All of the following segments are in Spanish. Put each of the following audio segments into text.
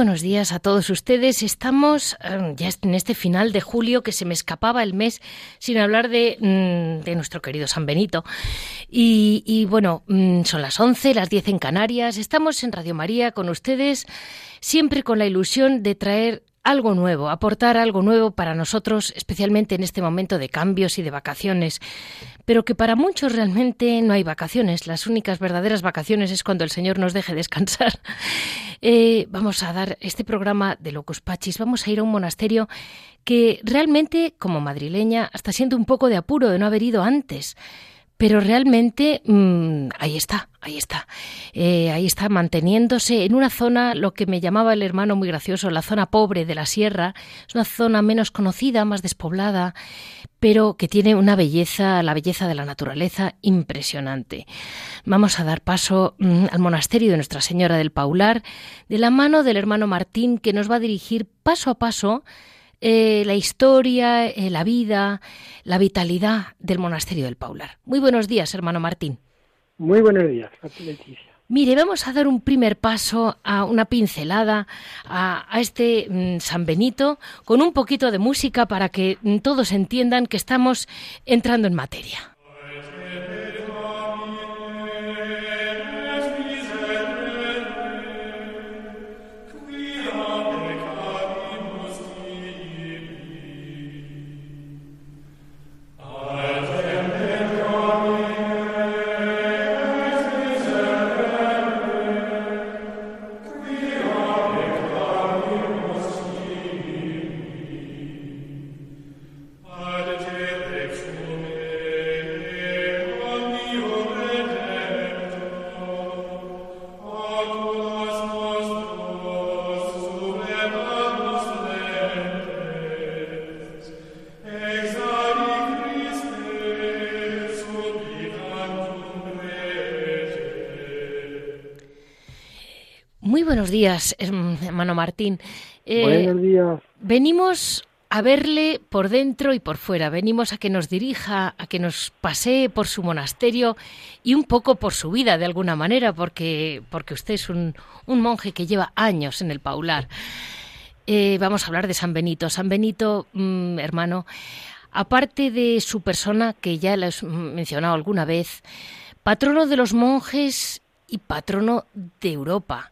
Buenos días a todos ustedes. Estamos eh, ya en este final de julio que se me escapaba el mes sin hablar de, mm, nuestro querido San Benito. Y, y bueno, mm, son las 11, las 10 en Canarias. Estamos en Radio María con ustedes, siempre con la ilusión de traer algo nuevo, aportar algo nuevo para nosotros, especialmente en este momento de cambios y de vacaciones, pero que para muchos realmente no hay vacaciones. Las únicas verdaderas vacaciones es cuando el Señor nos deje descansar. Eh, vamos a dar este programa de Locus Pachis, vamos a ir a un monasterio que realmente, como madrileña, está siendo un poco de apuro de no haber ido antes. Pero realmente mmm, ahí está, ahí está. Eh, ahí está manteniéndose en una zona, lo que me llamaba el hermano muy gracioso, la zona pobre de la sierra. Es una zona menos conocida, más despoblada, pero que tiene una belleza, la belleza de la naturaleza impresionante. Vamos a dar paso mmm, al monasterio de Nuestra Señora del Paular, de la mano del hermano Martín, que nos va a dirigir paso a paso eh, la historia, eh, la vida, la vitalidad del monasterio del Paular. Muy buenos días, hermano Martín. Muy buenos días, Leticia. Mire, vamos a dar un primer paso a una pincelada a, a este mm, San Benito con un poquito de música para que mm, todos entiendan que estamos entrando en materia. Buenos días, hermano Martín. Eh, buenos días. Venimos a verle por dentro y por fuera. Venimos a que nos dirija, a que nos pasee por su monasterio y un poco por su vida de alguna manera, porque, porque usted es un, un monje que lleva años en el Paular. Eh, vamos a hablar de San Benito. San Benito, mmm, hermano, aparte de su persona, que ya la he mencionado alguna vez, patrono de los monjes y patrono de Europa.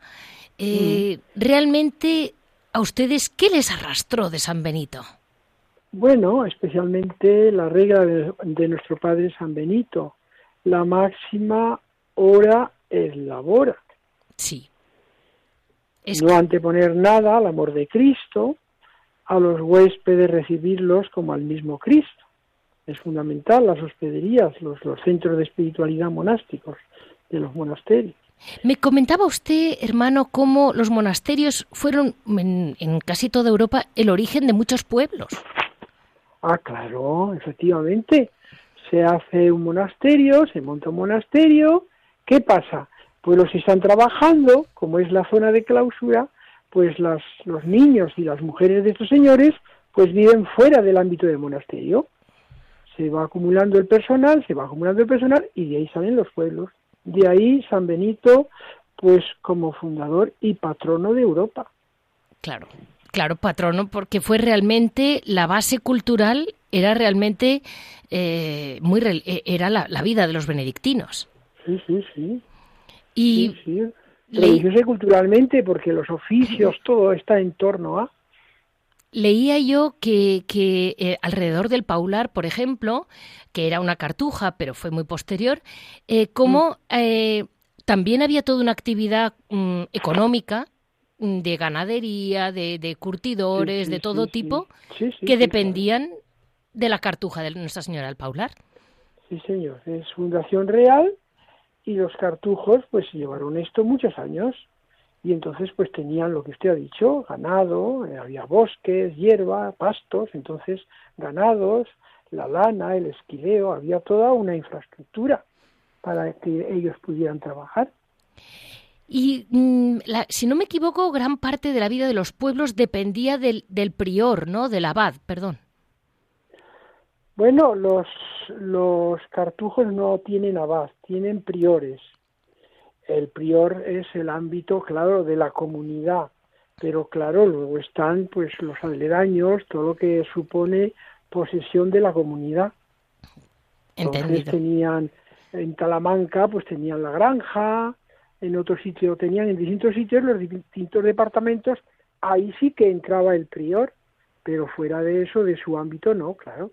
Eh, mm. Realmente, ¿a ustedes qué les arrastró de San Benito? Bueno, especialmente la regla de, de nuestro Padre San Benito, la máxima hora es labora. Sí. Es no anteponer nada al amor de Cristo, a los huéspedes recibirlos como al mismo Cristo. Es fundamental las hospederías, los, los centros de espiritualidad monásticos de los monasterios. Me comentaba usted, hermano, cómo los monasterios fueron en, en, casi toda Europa el origen de muchos pueblos. Ah, claro, efectivamente. Se hace un monasterio, se monta un monasterio. ¿Qué pasa? Pues los que están trabajando, como es la zona de clausura, pues las, los niños y las mujeres de estos señores pues viven fuera del ámbito del monasterio. Se va acumulando el personal, se va acumulando el personal y de ahí salen los pueblos. De ahí San Benito, pues como fundador y patrono de Europa. Claro, claro, patrono, porque fue realmente la base cultural, era realmente eh, muy era la, la, vida de los benedictinos. Sí, sí, sí. Y sí, sí. Culturalmente, porque los oficios, todo está en torno a. Leía yo que, que eh, alrededor del Paular, por ejemplo, que era una cartuja, pero fue muy posterior, eh, como eh, también había toda una actividad mm, económica de ganadería, de, de curtidores, sí, sí, de todo sí, tipo, que dependían de la cartuja de Nuestra Señora del Paular. Sí, señor, es fundación real y los cartujos pues llevaron esto muchos años y entonces pues tenían lo que usted ha dicho, ganado, eh, había bosques, hierba, pastos, entonces ganados, la lana, el esquileo, había toda una infraestructura para que ellos pudieran trabajar. Y mm, si no me equivoco, gran parte de la vida de los pueblos dependía del, del prior, ¿no? Del abad, perdón. Bueno, los, los cartujos no tienen abad, tienen priores. El prior es el ámbito, claro, de la comunidad, pero claro, luego están pues los aledaños, todo lo que supone posesión de la comunidad. Entonces tenían en Talamanca, pues tenían la granja, en otro sitio tenían en distintos sitios los distintos departamentos, ahí sí que entraba el prior, pero fuera de eso, de su ámbito, no, claro.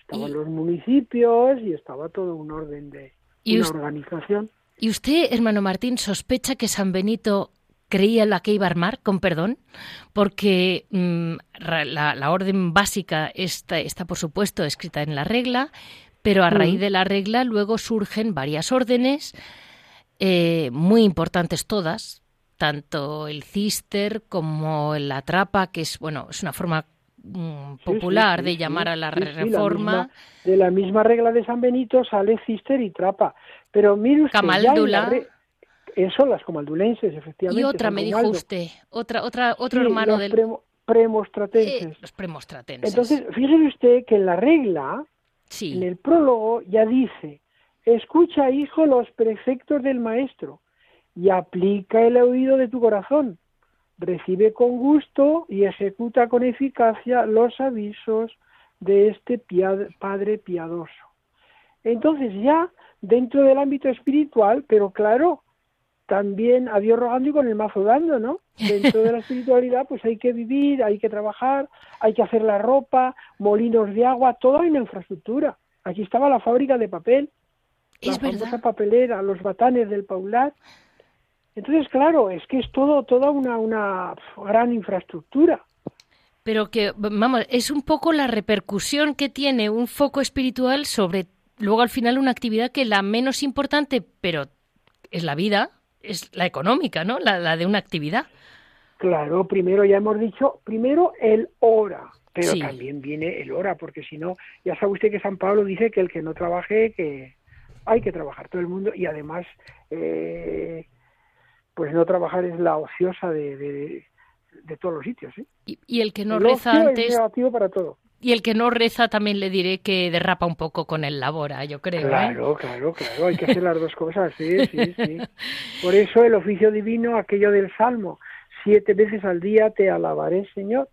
Estaban los municipios y estaba todo un orden de una organización. ¿Y usted, hermano Martín, sospecha que San Benito creía la que iba a armar, con perdón, porque mm, la, orden básica está, está, por supuesto, escrita en la regla, pero a raíz de la regla luego surgen varias órdenes, eh, muy importantes todas, tanto el cister como la trapa, que es, bueno, es una forma mm, popular de llamar a la reforma. de la misma regla de San Benito sale cister y trapa. Pero mire usted, Camaldula. Eso, las comaldulenses, efectivamente. Y otra, me dijo usted, otra, otra, otro hermano del... premostratenses. Eh, los premostratenses. Entonces, fíjese usted que en la regla, en el prólogo, ya dice, escucha, hijo, los preceptos del maestro y aplica el oído de tu corazón. Recibe con gusto y ejecuta con eficacia los avisos de este Padre piadoso. Entonces ya dentro del ámbito espiritual, pero claro, también a Dios rogando y con el mazo dando, ¿no? Dentro de la espiritualidad, pues hay que vivir, hay que trabajar, hay que hacer la ropa, molinos de agua, todo hay una infraestructura. Aquí estaba la fábrica de papel, es la famosa papelera, los batanes del Paulat. Entonces, claro, es que es todo toda una, una gran infraestructura. Pero que, vamos, es un poco la repercusión que tiene un foco espiritual sobre, luego al final, una actividad que la menos importante, pero es la vida, es la económica, ¿no? La, de una actividad. Claro, primero ya hemos dicho, primero el hora, pero también viene el hora, porque si no, ya sabe usted que San Pablo dice que el que no trabaje, que hay que trabajar todo el mundo y además, eh, pues no trabajar es la ociosa de, de, todos los sitios. ¿eh? Y, el que no reza antes. Es negativo para todo. Y el que no reza también le diré que derrapa un poco con el labora, yo creo. ¿eh? Claro, claro, claro, hay que hacer las dos cosas, sí, sí, sí. Por eso el oficio divino, aquello del Salmo, siete veces al día te alabaré, Señor.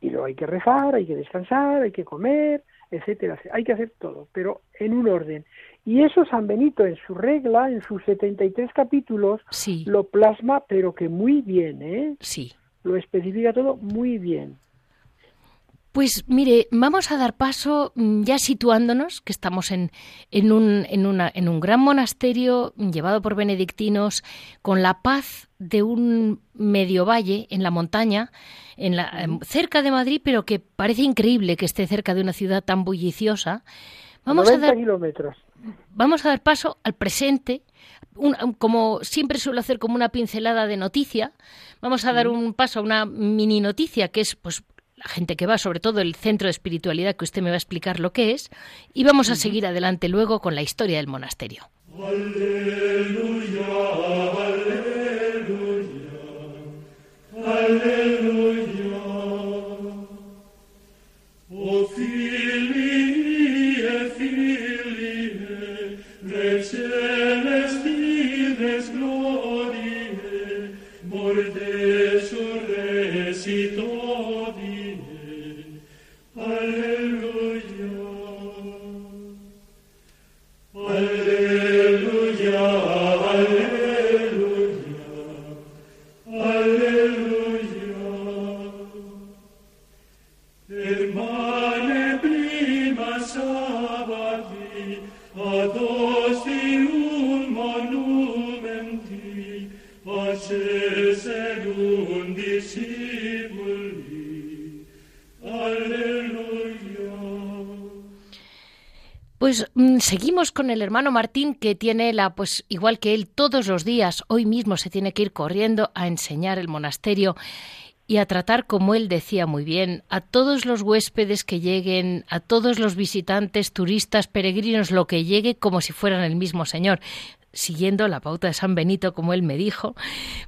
Y luego hay que rezar, hay que descansar, hay que comer, etcétera. Hay que hacer todo, pero en un orden. Y eso San Benito en su regla, en sus 73 capítulos, sí. lo plasma, pero que muy bien, ¿eh? Sí. Lo especifica todo muy bien. Pues mire, vamos a dar paso mm, ya situándonos, que estamos en, en, un, en, una, en un gran monasterio llevado por benedictinos, con la paz de un medio valle en la montaña, en la, em, cerca de Madrid, pero que parece increíble que esté cerca de una ciudad tan bulliciosa. Vamos a dar, kilómetros. Vamos a dar paso al presente, como siempre suelo hacer como una pincelada de noticia, vamos a dar un paso a una mini noticia que es pues gente que va, sobre todo el centro de espiritualidad que usted me va a explicar lo que es, y vamos a seguir adelante luego con la historia del monasterio. Aleluya, aleluya, aleluya. Oh, o filie. Pues mm, seguimos con el hermano Martín que tiene la, pues igual que él, todos los días, hoy mismo se tiene que ir corriendo a enseñar el monasterio y a tratar, como él decía muy bien, a todos los huéspedes que lleguen, a todos los visitantes, turistas, peregrinos, lo que llegue como si fueran el mismo Señor siguiendo la pauta de San Benito, como él me dijo,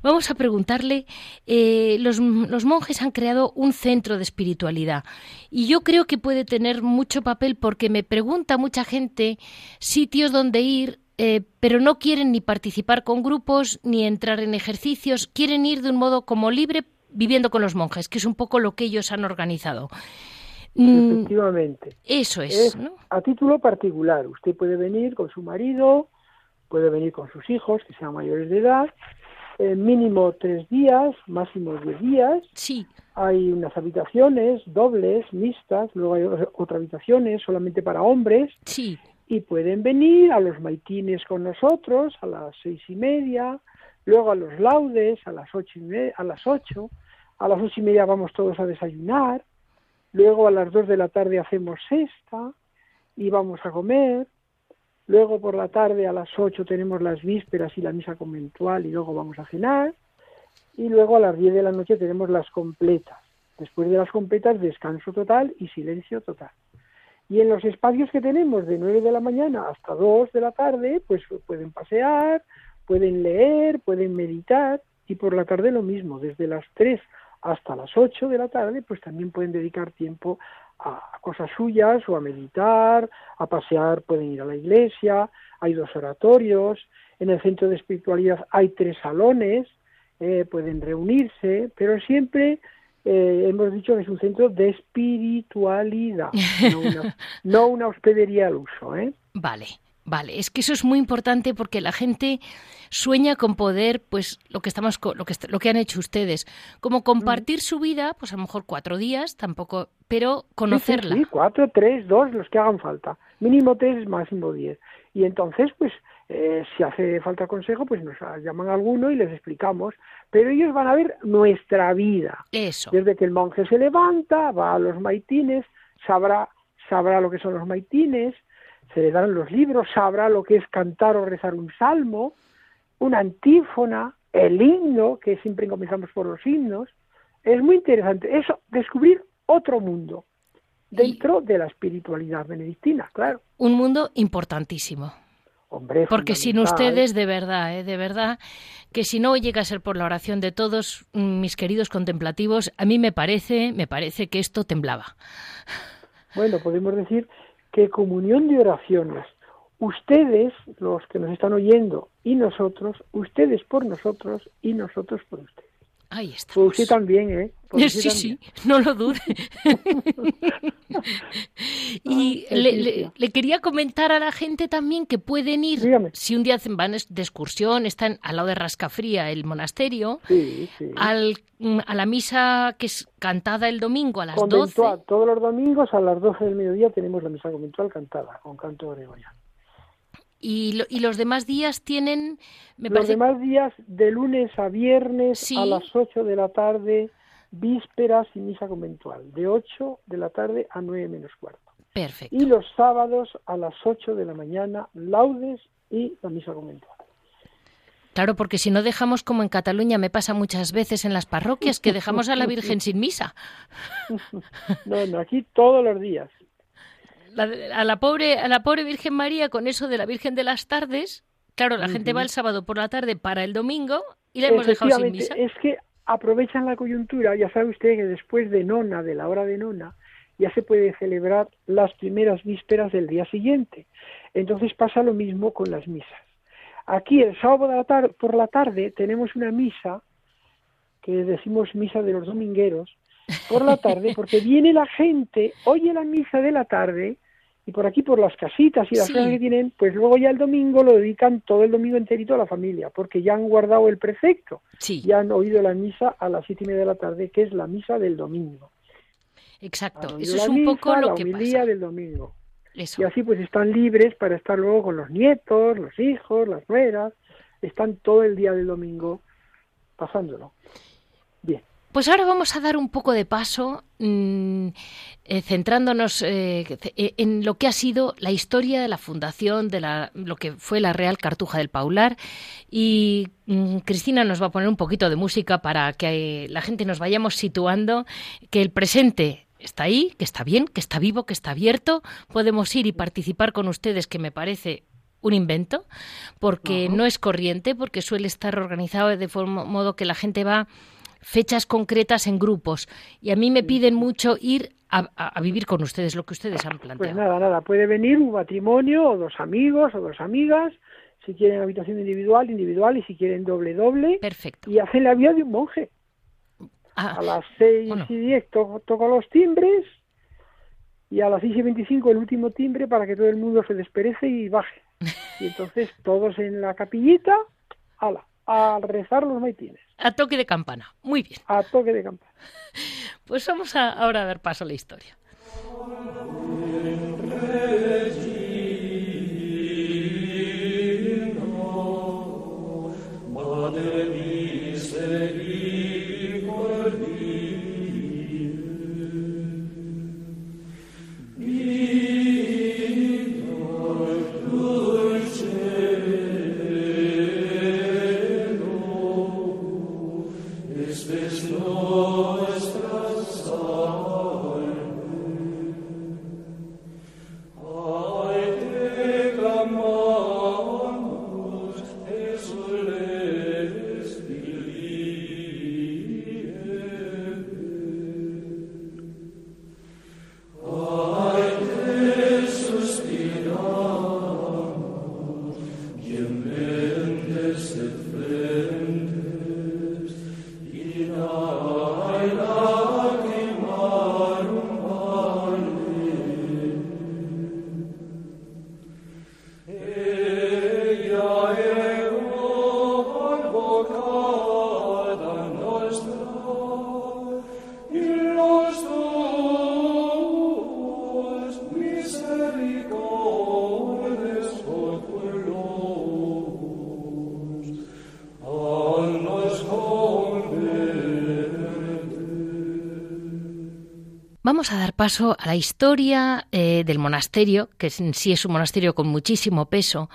vamos a preguntarle, eh, los, los, monjes han creado un centro de espiritualidad y yo creo que puede tener mucho papel porque me pregunta mucha gente sitios donde ir, eh, pero no quieren ni participar con grupos ni entrar en ejercicios, quieren ir de un modo como libre viviendo con los monjes, que es un poco lo que ellos han organizado. Mm, Efectivamente. Eso es, A título particular, usted puede venir con su marido, puede venir con sus hijos, que sean mayores de edad, eh, mínimo tres días, máximo diez días. Sí. Hay unas habitaciones dobles, mixtas, luego hay otras habitaciones solamente para hombres. Sí. Y pueden venir a los maitines con nosotros a las seis y media, luego a los laudes a las ocho, y a las ocho, a las ocho y media vamos todos a desayunar, luego a las dos de la tarde hacemos sexta y vamos a comer, Luego por la tarde a las 8 tenemos las vísperas y la misa conventual y luego vamos a cenar. Y luego a las 10 de la noche tenemos las completas. Después de las completas descanso total y silencio total. Y en los espacios que tenemos de 9 de la mañana hasta 2 de la tarde, pues pueden pasear, pueden leer, pueden meditar y por la tarde lo mismo, desde las 3 hasta las 8 de la tarde, pues también pueden dedicar tiempo a cosas suyas o a meditar, a pasear, pueden ir a la iglesia, hay dos oratorios, en el centro de espiritualidad hay tres salones, eh, pueden reunirse, pero siempre eh, hemos dicho que es un centro de espiritualidad, no una, no una hospedería al uso. ¿eh? Vale. Vale, es que eso es muy importante porque la gente sueña con poder, pues lo que estamos, lo que lo que han hecho ustedes, como compartir su vida, pues a lo mejor cuatro días, tampoco, pero conocerla. Sí, cuatro, tres, dos, los que hagan falta, mínimo tres, máximo diez. Y entonces, pues, eh, si hace falta consejo, pues nos llaman a alguno y les explicamos. Pero ellos van a ver nuestra vida. Eso. Desde que el monje se levanta, va a los maitines, sabrá, sabrá lo que son los maitines, se le dan los libros, sabrá lo que es cantar o rezar un salmo, una antífona, el himno, que siempre comenzamos por los himnos. Es muy interesante eso, descubrir otro mundo dentro de la espiritualidad benedictina, claro. Un mundo importantísimo. Hombre, Porque sin ustedes, de verdad, ¿eh? de verdad, que si no llega a ser por la oración de todos mm, mis queridos contemplativos, a mí me parece, me parece que esto temblaba. Bueno, podemos decir que comunión de oraciones, ustedes, los que nos están oyendo, y nosotros, ustedes por nosotros y nosotros por ustedes. Ahí está. Por usted también, ¿eh? sí, sí, no lo dude. y le, quería comentar a la gente también que pueden ir, si un día van de excursión, están al lado de Rascafría, el monasterio, Al, a la misa que es cantada el domingo a las conventual, 12. Todos los domingos a las 12 del mediodía tenemos la misa conventual cantada, con canto gregoriano. Y, y, los demás días tienen... Me los demás días de lunes a viernes a las 8 de la tarde, vísperas y misa conventual, de 8 de la tarde a 9 menos cuarto. Perfecto. Y los sábados a las 8 de la mañana, laudes y la misa conventual. Claro, porque si no dejamos como en Cataluña me pasa muchas veces en las parroquias que dejamos a la Virgen sin misa. No, no, aquí todos los días a la pobre a la pobre Virgen María con eso de la Virgen de las tardes, claro, la gente va el sábado por la tarde para el domingo y la hemos dejado sin misa. Es que aprovechan la coyuntura, ya sabe usted que después de nona, de la hora de nona, ya se puede celebrar las primeras vísperas del día siguiente. Entonces pasa lo mismo con las misas. Aquí el sábado por la tarde tenemos una misa que decimos misa de los domingueros por la tarde porque viene la gente, oye la misa de la tarde y por aquí, por las casitas y las cosas que tienen, pues luego ya el domingo lo dedican todo el domingo enterito a la familia, porque ya han guardado el precepto, ya han oído la misa a las siete y media de la tarde, que es la misa del domingo. Exacto, eso es un poco lo la que pasa. del domingo. Y así pues están libres para estar luego con los nietos, los hijos, las nueras, están todo el día del domingo pasándolo. Pues ahora vamos a dar un poco de paso, mm, eh, centrándonos eh, eh, en lo que ha sido la historia de la fundación de la, lo que fue la Real Cartuja del Paular. Y mm, Cristina nos va a poner un poquito de música para que la gente nos vayamos situando, que el presente está ahí, que está bien, que está vivo, que está abierto. Podemos ir y participar con ustedes, que me parece un invento, porque no es corriente, porque suele estar organizado de forma, modo que la gente va fechas concretas en grupos. Y a mí me piden mucho ir a, vivir con ustedes lo que ustedes han planteado. Pues nada, nada, puede venir un matrimonio o dos amigos o dos amigas, si quieren habitación individual, individual, y si quieren doble, doble. Perfecto. Y hacen la vida de un monje. Ah, a las seis y diez toco los timbres y a las seis y veinticinco el último timbre para que todo el mundo se desperece y baje. Y entonces todos en la capillita, ala, a rezar los maitines. A toque de campana. Muy bien. A toque de campana. Pues vamos a, ahora a dar paso a la historia. Paso a la historia eh, del monasterio, que en sí es un monasterio con muchísimo peso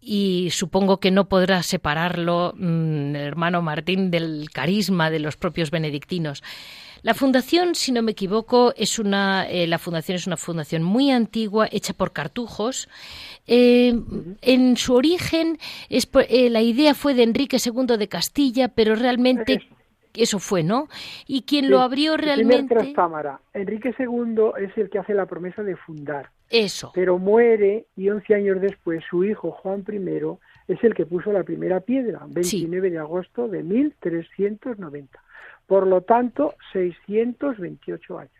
y supongo que no podrá separarlo, mm, hermano Martín, del carisma de los propios benedictinos. La fundación, si no me equivoco, es una eh, la fundación es una fundación muy antigua, hecha por cartujos. Eh, en su origen, es, la idea fue de Enrique II de Castilla, pero realmente eso fue, ¿no? Y quien lo abrió realmente. Enrique II es el que hace la promesa de fundar. Eso. Pero muere y 11 años después su hijo Juan I es el que puso la primera piedra, 29 de agosto de 1390. Por lo tanto, 628 años.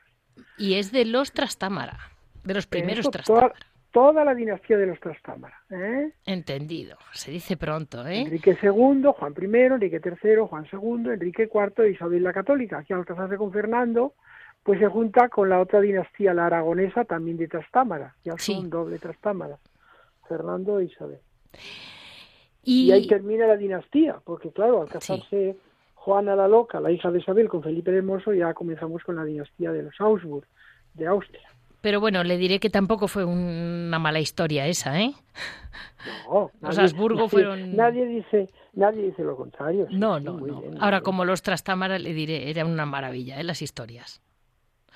Y es de los Trastámara, de los primeros Trastámara toda la dinastía de los Trastámara. ¿eh? Entendido, se dice pronto. ¿eh? Enrique II, Juan I, Enrique III, Juan II, Enrique IV e Isabel la Católica, que al casarse con Fernando, pues se junta con la otra dinastía, la aragonesa, también de Trastámara, ya son doble Trastámara, Fernando e Isabel. Y... ahí termina la dinastía, porque claro, al casarse Juana la Loca, la hija de Isabel, con Felipe el Hermoso, ya comenzamos con la dinastía de los Augsburg, de Austria. Pero bueno, le diré que tampoco fue una mala historia esa, ¿eh? No, los Habsburgo fueron. Nadie dice, nadie dice lo contrario. no, no, no. Ahora, como los Trastámara, le diré, era una maravilla, ¿eh? Las historias.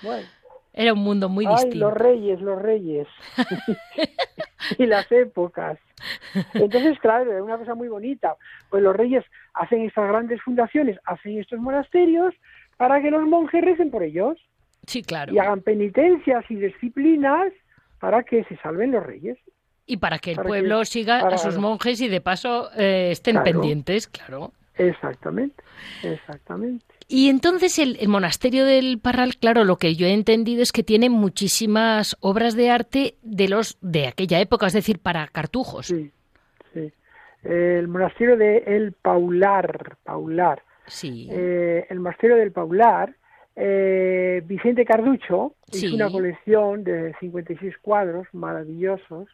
Bueno. Era un mundo muy Ay, distinto. Los reyes, los reyes. y las épocas. Entonces, claro, es una cosa muy bonita. Pues los reyes hacen estas grandes fundaciones, hacen estos monasterios para que los monjes recen por ellos. Sí, claro. Y hagan penitencias y disciplinas para que se salven los reyes. Y para que el pueblo siga a sus monjes y de paso eh, estén pendientes, claro. Exactamente, exactamente. Y entonces el, monasterio del Parral, claro, lo que yo he entendido es que tiene muchísimas obras de arte de los de aquella época, es decir, para cartujos. Sí, sí. El monasterio de El Paular, Paular. Sí. Eh, el monasterio del Paular eh, Vicente Carducho hizo una colección de 56 cuadros maravillosos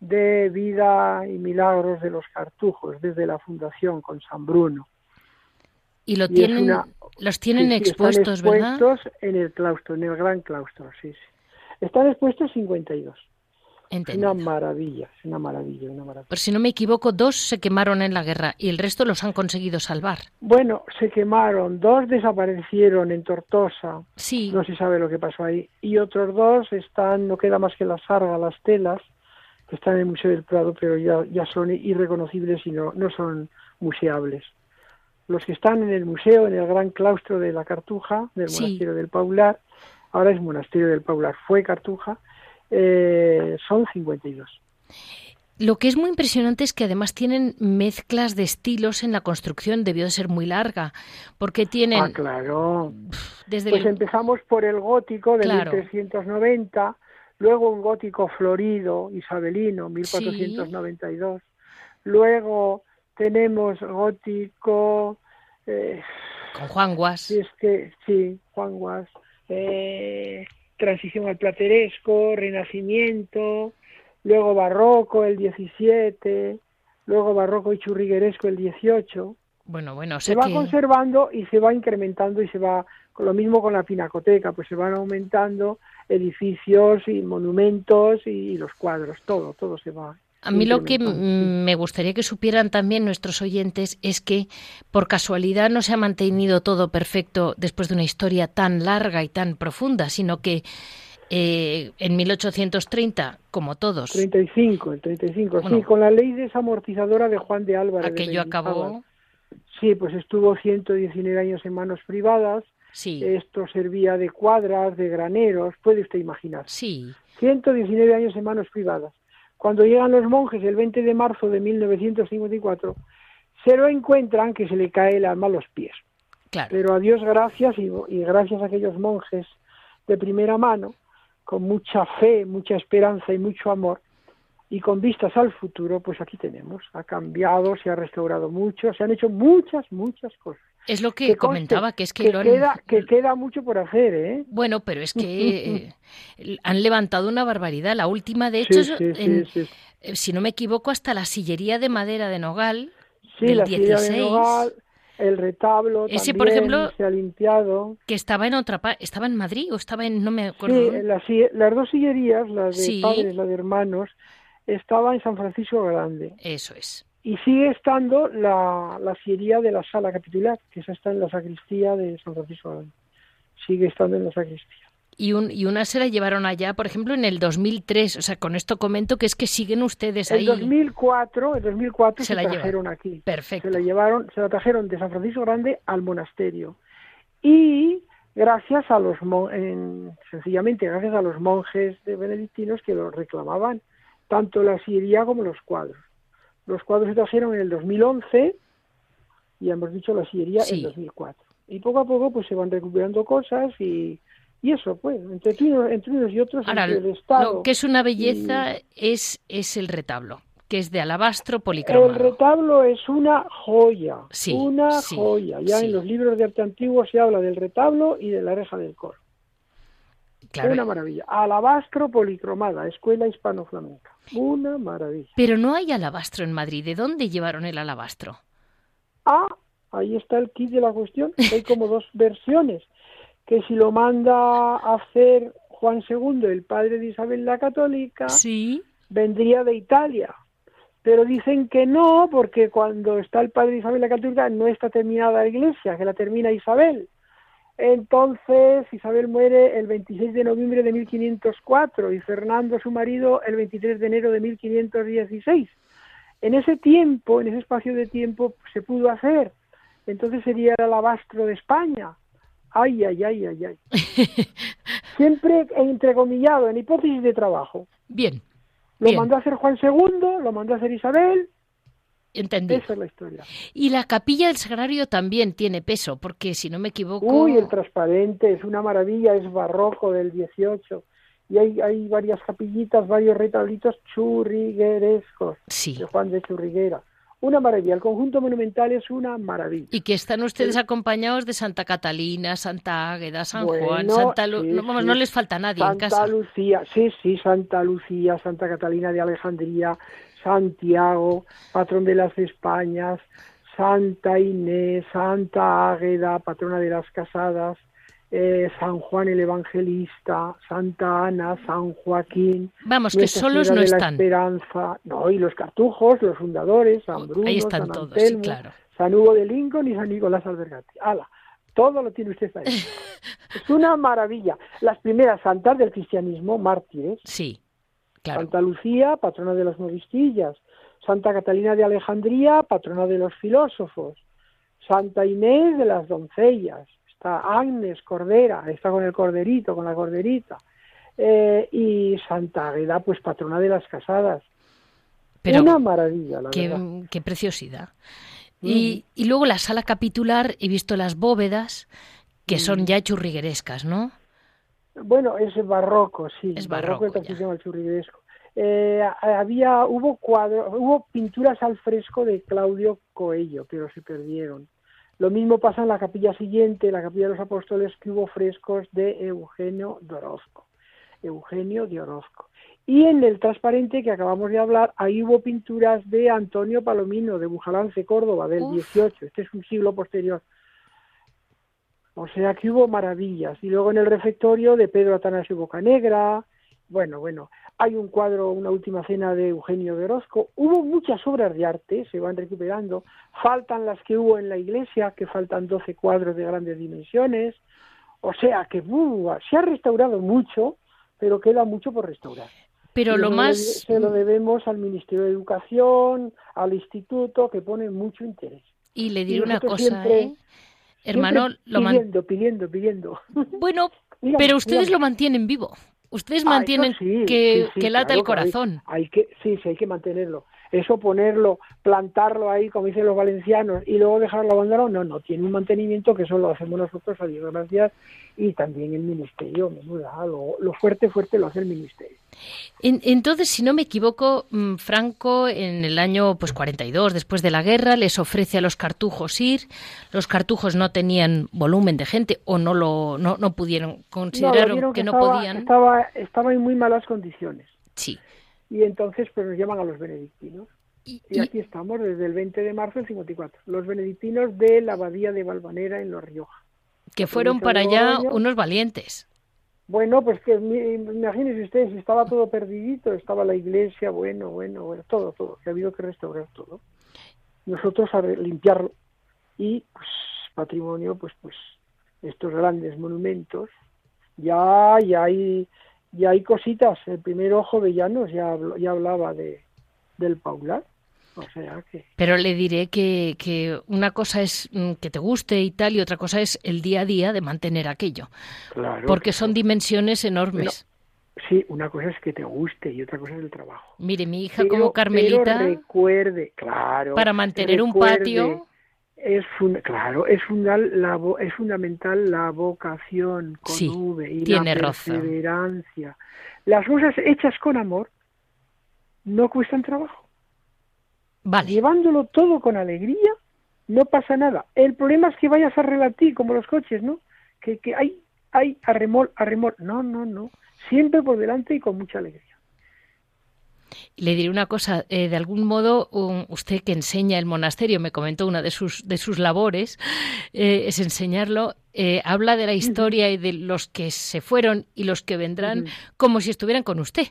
de vida y milagros de los cartujos desde la fundación con San Bruno. Y lo tienen Los tienen Sí, sí, expuestos, están ¿verdad? expuestos en el claustro, en el gran claustro, sí, sí. Están expuestos 52. Entendido. una maravilla, una maravilla, una maravilla. Por si no me equivoco, dos se quemaron en la guerra y el resto los han conseguido salvar. Bueno, se quemaron, dos desaparecieron en Tortosa, Sí, no se sabe lo que pasó ahí, y otros dos están, no queda más que la sarga, las telas, que están en el Museo del Prado, pero ya, ya son irreconocibles y no, no son museables. Los que están en el museo, en el gran claustro de la Cartuja, del Sí. monasterio del Paular, ahora es monasterio del Paular, fue Cartuja, eh, son 52. Lo que es muy impresionante es que además tienen mezclas de estilos en la construcción, debió de ser muy larga, porque tienen Ah, claro. desde Pues el... empezamos por el gótico de Claro. 1390, luego un gótico florido, isabelino, 1492. Luego tenemos gótico, eh, con Juan Guas. es que, sí, Juan Guas, eh, transición al plateresco, renacimiento, luego barroco el 17, luego barroco y churrigueresco el 18 Bueno, bueno, o se va que... conservando y se va incrementando y se va con lo mismo con la pinacoteca pues se van aumentando edificios y monumentos y, los cuadros todo todo se va A mí lo que me gustaría que supieran también nuestros oyentes es que por casualidad no se ha mantenido todo perfecto después de una historia tan larga y tan profunda, sino que eh, en 1830, como todos, 35 el 35 Bueno. sí con la ley desamortizadora de Juan de Álvarez de aquello Mendizábal. acabó. sí pues estuvo 119 años en manos privadas Sí, esto servía de cuadras de graneros puede usted imaginar sí, 119 años en manos privadas. Cuando llegan los monjes el 20 de marzo de 1954, se lo encuentran que se le cae el alma a los pies. claro. Pero a Dios gracias y, y gracias a aquellos monjes de primera mano, con mucha fe, mucha esperanza y mucho amor, y con vistas al futuro, pues aquí tenemos. Ha cambiado, se ha restaurado mucho, se han hecho muchas, muchas cosas. Es lo que comentaba, que es que, que lo han... queda, que queda mucho por hacer, ¿eh? Bueno, pero es que eh, han levantado una barbaridad. La última, de Sí, hecho, sí, sí, en- sí. eh, si no me equivoco, hasta la sillería de madera de Nogal Sí, del la silla de 16, Nogal, el retablo Ese, también por ejemplo, se ha limpiado. que estaba en otra estaba en Madrid o estaba en, no me Sí, acuerdo. la si- las dos sillerías, la de Sí. padres, la de hermanos, estaba en San Francisco Grande. Eso es. Y sigue estando la, la sillería de la sala capitular, que esa está en la sacristía de San Francisco Grande. Sigue estando en la sacristía. Y, un, y una se la llevaron allá, por ejemplo, en el 2003. O sea, con esto comento que es que siguen ustedes En ahí. 2004, en 2004 Se se, la llevan. trajeron aquí. Perfecto. Se la llevaron, se la trajeron de San Francisco Grande al monasterio. Y gracias a los en- sencillamente gracias a los monjes de benedictinos que lo reclamaban, tanto la sillería como los cuadros. Los cuadros se trajeron en el 2011 y hemos dicho la sillería Sí. en 2004. Y poco a poco pues se van recuperando cosas y, y eso pues, entre unos, entre unos y otros, Ahora, entre el Estado. lo que es una belleza es, es el retablo, que es de alabastro El policromado. retablo es una joya, Sí, una sí, joya. Ya sí. en los libros de arte antiguo se habla del retablo y de la reja del coro. Claro. Una maravilla. Alabastro policromada, escuela hispano-flamenca. Una maravilla. Pero no hay alabastro en Madrid. ¿De dónde llevaron el alabastro? Ah, ahí está el kit de la cuestión. Hay como dos versiones. Que si lo manda a hacer Juan II, el padre de Isabel la Católica, Sí. vendría de Italia. Pero dicen que no, porque cuando está el padre de Isabel la Católica no está terminada la iglesia, que la termina Isabel. Entonces Isabel muere el 26 de noviembre de 1504 y Fernando, su marido, el 23 de enero de 1516. En ese tiempo, en ese espacio de tiempo, se pudo hacer. Entonces sería el alabastro de España. Ay, ay, ay, ay, ay. Siempre entrecomillado, en hipótesis de trabajo. Bien, Lo Bien. mandó a hacer Juan II, lo mandó a hacer Isabel, entendido. esa es la historia. Y la capilla del Sagrario también tiene peso, porque si no me equivoco... Uy, el transparente es una maravilla, es barroco del 18. Y hay, hay varias capillitas, varios retablitos churriguerescos Sí. de Juan de Churriguera. Una maravilla, el conjunto monumental es una maravilla. Y que están ustedes acompañados de Santa Catalina, Santa Águeda, San Juan, Bueno, Santa Lu- sí, no, vamos, sí. no les falta nadie Santa en casa. Lucía, sí, sí, Santa Lucía, Santa Catalina de Alejandría, Santiago, patrón de las Españas, Santa Inés, Santa Águeda, patrona de las casadas, eh, San Juan el Evangelista, Santa Ana, San Joaquín. Vamos, que solos no están. Esperanza, no, y los cartujos, los fundadores, San Bruno, Ahí están San todos, Antelmo, claro. San Hugo de Lincoln y San Nicolás Albergati. ¡Hala! Todo lo tiene usted ahí. es una maravilla. Las primeras santas del cristianismo, mártires. Sí, claro. Santa Lucía, patrona de las novistillas. Santa Catalina de Alejandría, patrona de los filósofos. Santa Inés de las doncellas está Agnes Cordera, está con el corderito, con la corderita, eh, y Santa Agueda, pues patrona de las casadas. Pero Una maravilla, la qué, verdad. qué preciosidad. Y, y luego la sala capitular, he visto las bóvedas, que son ya churriguerescas, ¿no? Bueno, es barroco, sí. Es barroco, el churrigueresco. Eh, había, hubo cuadros, hubo pinturas al fresco de Claudio Coello, pero se perdieron. Lo mismo pasa en la capilla siguiente, la capilla de los apóstoles, que hubo frescos de Eugenio de Orozco. Eugenio de Orozco. Y en el transparente que acabamos de hablar, ahí hubo pinturas de Antonio Palomino, de Bujalance, Córdoba, del Uf. 18. Este es un siglo posterior. O sea que hubo maravillas. Y luego en el refectorio de Pedro Atanasio Bocanegra. Bueno, bueno. Hay un cuadro, una última cena de Eugenio de Orozco. Hubo muchas obras de arte, se van recuperando. Faltan las que hubo en la iglesia, que faltan 12 cuadros de grandes dimensiones. O sea que uh, se ha restaurado mucho, pero queda mucho por restaurar. Pero Y lo más... Se lo debemos al Ministerio de Educación, al Instituto, que pone mucho interés. Y le y diré una cosa, siempre- ¿eh? Hermano, Siempre lo pidiendo, pidiendo, pidiendo. Bueno, pero ustedes lo mantienen vivo. Ustedes Ah, mantienen sí, que, sí, sí, que lata el corazón. Hay, hay que, sí, sí, hay que mantenerlo. Eso ponerlo, plantarlo ahí, como dicen los valencianos, y luego dejarlo abandonado, no, no, tiene un mantenimiento que eso lo hacemos nosotros, a Dios gracias, y también el ministerio, lo, lo fuerte, fuerte lo hace el ministerio. En- entonces, si no me equivoco, mm, Franco en el año pues 42, después de la guerra, les ofrece a los cartujos ir. Los cartujos no tenían volumen de gente o no lo no, no pudieron, No, consideraron que no estaba, podían. Estaba, estaba en muy malas condiciones, Sí. Y entonces pues nos llaman a los benedictinos. Y, Y y- aquí estamos desde el 20 de marzo del 54, los benedictinos de la abadía de Valvanera en Los Rioja. que fueron para allá unos valientes. Bueno, pues que imagínense ustedes, estaba todo perdidito, estaba la iglesia, bueno, bueno, bueno, todo, todo, que ha habido que restaurar todo. Nosotros a limpiarlo y pues patrimonio, pues pues estos grandes monumentos, ya ya hay ya hay cositas. El primer ojo de Llanos ya habló- ya hablaba de del Paular, o sea que Pero le diré que, que una cosa es mm, que te guste y tal, y otra cosa es el día a día de mantener aquello. claro, Porque son dimensiones enormes. sí, una cosa es que te guste y otra cosa es el trabajo. Mire, mi hija Pero- como Carmelita, pero recuerde, claro. para mantener un patio, Es fun- claro, es, fundal- la es fundamental la vocación con Sí, V y tiene la razón. perseverancia. Las cosas hechas con amor no cuestan trabajo. vale. Llevándolo todo con alegría, no pasa nada. El problema es que vayas a relatir como los coches, ¿no? Que, que hay, hay a remol, a remol. No, no, no. Siempre por delante y con mucha alegría. Le diré una cosa, eh, de algún modo, un- usted que enseña el monasterio, me comentó una de sus, de sus labores, eh, es enseñarlo, eh, habla de la historia y de los que se fueron y los que vendrán como si estuvieran con usted.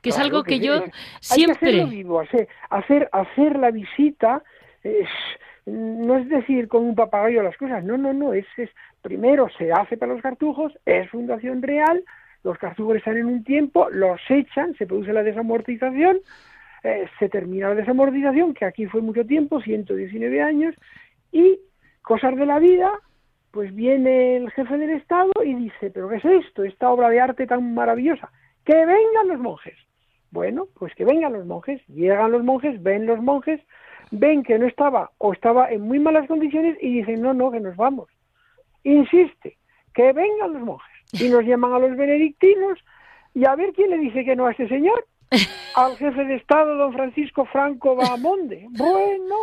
Que es Claro algo que, yo Hay que siempre... hacerlo vivo, hacer, hacer, hacer la visita, es- no es decir con un papagayo las cosas, no, no, no, es, es primero se hace para los cartujos, es fundación real, los cartujos están en un tiempo, los echan, se produce la desamortización, eh, se termina la desamortización, que aquí fue mucho tiempo, 119 años, y cosas de la vida, pues viene el jefe del Estado y dice, pero ¿qué es esto? Esta obra de arte tan maravillosa. Que vengan los monjes. Bueno, pues que vengan los monjes. Llegan los monjes, ven los monjes, ven que no estaba o estaba en muy malas condiciones y dicen, no, no, que nos vamos. Insiste, que vengan los monjes. Y nos llaman a los benedictinos y a ver quién le dice que no a este señor. Al jefe de Estado, don Francisco Franco Bahamonde. Bueno,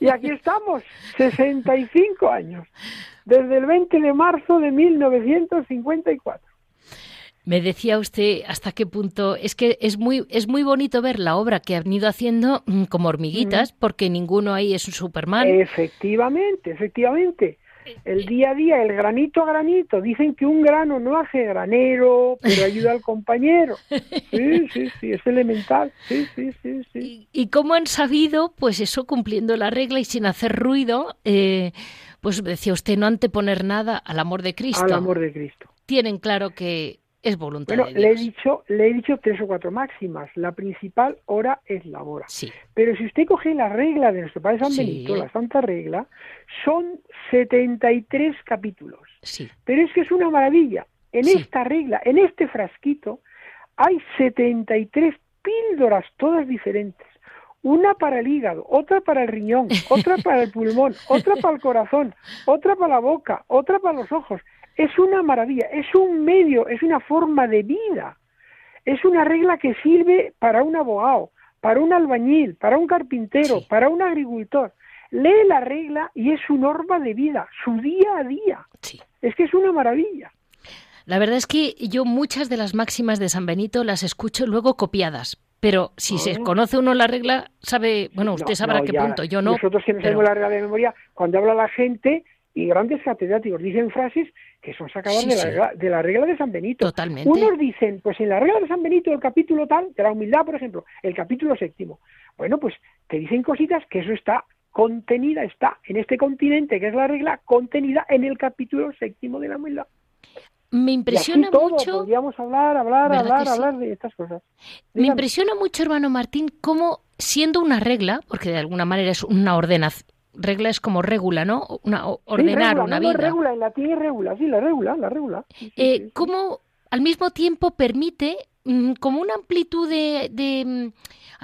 y aquí estamos, 65 años, desde el 20 de marzo de 1954. Me decía usted hasta qué punto es que es muy es muy bonito ver la obra que han ido haciendo mm, como hormiguitas porque ninguno ahí es un Superman. Efectivamente, efectivamente. El día a día, el granito a granito. Dicen que un grano no hace granero, pero ayuda al compañero. Sí, sí, sí, es elemental. Sí, sí, sí, sí. ¿Y, cómo han sabido, pues eso, cumpliendo la regla y sin hacer ruido, eh, pues decía usted, no anteponer nada al amor de Cristo? Al amor de Cristo. Tienen claro que es voluntad bueno, de Dios. Le he, dicho, le he dicho tres o cuatro máximas. La principal hora es la hora. Sí. Pero si usted coge la regla de nuestro Padre San Sí. Benito, la Santa Regla, son 73 capítulos. Sí. Pero es que es una maravilla. En esta regla, en este frasquito, hay 73 píldoras, todas diferentes. Una para el hígado, otra para el riñón, otra para el pulmón, otra para el corazón, otra para la boca, otra para los ojos. Es una maravilla, es un medio, es una forma de vida. Es una regla que sirve para un abogado, para un albañil, para un carpintero, Sí. para un agricultor. Lee la regla y es su norma de vida, su día a día. Sí. Es que es una maravilla. La verdad es que yo muchas de las máximas de San Benito las escucho luego copiadas. Pero si se Ah. conoce uno la regla, sabe, bueno, usted No, sabrá no, qué ya. punto, yo no. Nosotros que no pero- sabemos la regla de memoria, cuando habla la gente y grandes catedráticos dicen frases que son sacadas Sí, de, la sí. regla, de la regla de San Benito. Totalmente. Unos dicen, pues en la regla de San Benito, el capítulo tal, de la humildad, por ejemplo, el capítulo séptimo. Bueno, pues te dicen cositas que eso está contenida, está en este continente, que es la regla, contenida en el capítulo séptimo de la humildad. Me impresiona todo, mucho, podríamos hablar, hablar, ¿Verdad hablar, sí? hablar de estas cosas. me impresiona mucho, hermano Martín, cómo siendo una regla, porque de alguna manera es una ordenación, regla es como regula, ¿no? Una, o- Sí, ordenar regula, una no, no, vida. regula, en latín es regula, sí, la regula, la regula. Sí, Eh, sí, cómo al mismo tiempo permite mm, como una amplitud de, de, mm,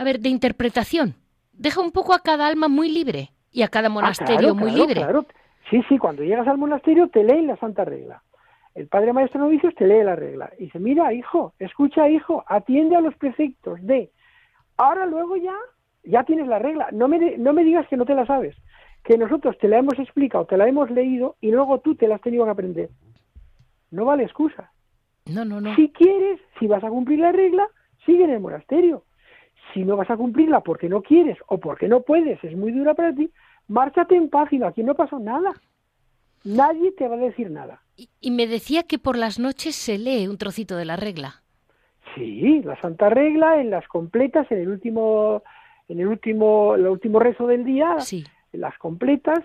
a ver, de interpretación. Deja un poco a cada alma muy libre y a cada Ah, monasterio claro, muy claro, libre. claro. Sí, sí, cuando llegas al monasterio te leen la santa regla. El padre maestro novicios te lee la regla y dice, mira, hijo, escucha, hijo, atiende a los preceptos de... Ahora luego ya, ya tienes la regla. No me, no me digas que no te la sabes. Que nosotros te la hemos explicado, te la hemos leído y luego tú te la has tenido que aprender. No vale excusa. No, no, no. Si quieres, si vas a cumplir la regla, sigue en el monasterio. Si no vas a cumplirla porque no quieres o porque no puedes, es muy dura para ti, márchate en paz y aquí no pasó nada. Nadie te va a decir nada. Y, y me decía que por las noches se lee un trocito de la regla. Sí, la Santa Regla en las completas, en el último, en el último, el último rezo del día, Sí. Las completas,